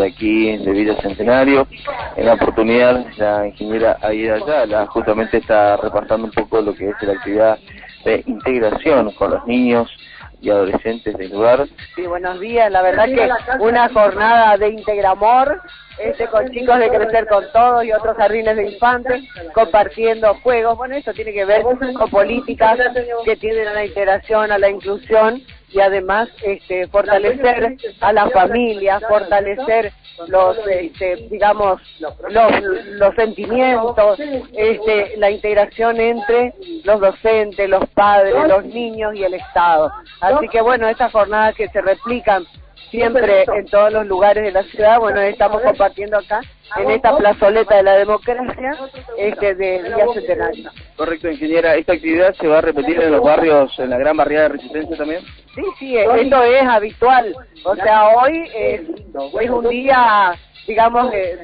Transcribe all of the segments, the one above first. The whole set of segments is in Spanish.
de aquí de Villa Centenario. En la oportunidad, la ingeniera Aida Ayala justamente está repasando un poco lo que es la actividad de integración con los niños y adolescentes del lugar. Sí, buenos días. La verdad que una jornada de Integramor, este, con chicos de Crecer con Todos y otros jardines de infantes, compartiendo juegos. Bueno, eso tiene que ver con políticas que tienen a la integración, a la inclusión y además este, fortalecer a la familia, fortalecer los, este, digamos, los, los sentimientos, este, la integración entre los docentes, los padres, los niños y el Estado. Así que bueno, estas jornadas que se replican siempre en todos los lugares de la ciudad, bueno, estamos compartiendo acá en esta plazoleta de la democracia este de Día Centenario. Correcto, ingeniera. ¿Esta actividad se va a repetir en los barrios, en la gran barriada de Resistencia también? Sí, sí, esto es habitual. O sea, hoy es, es un día digamos, de,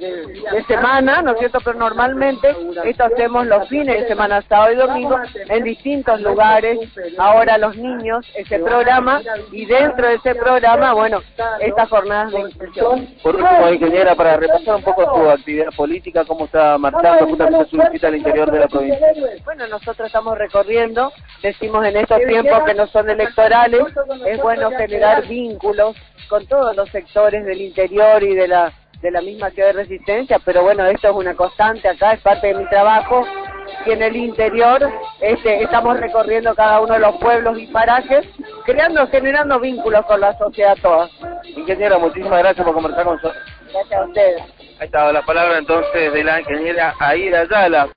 de, semana, ¿no es cierto? Pero normalmente esto hacemos los fines de semana, sábado y domingo, en distintos lugares. Ahora los niños, ese programa, y dentro de ese programa, bueno, estas jornadas de inclusión. Por último, ingeniera, para repasar un poco su actividad política, cómo está marchando justamente su visita al interior de la provincia. Bueno, nosotros estamos recorriendo, decimos en estos tiempos que no son electorales, es bueno generar vínculos con todos los sectores del interior y de la de la misma ciudad de Resistencia, pero bueno, esto es una constante acá, es parte de mi trabajo y en el interior este, estamos recorriendo cada uno de los pueblos y parajes, creando, generando vínculos con la sociedad toda. Ingeniera, muchísimas gracias por conversar con nosotros. Gracias a ustedes. Ahí estaba la palabra entonces de la ingeniera Aida Ayala.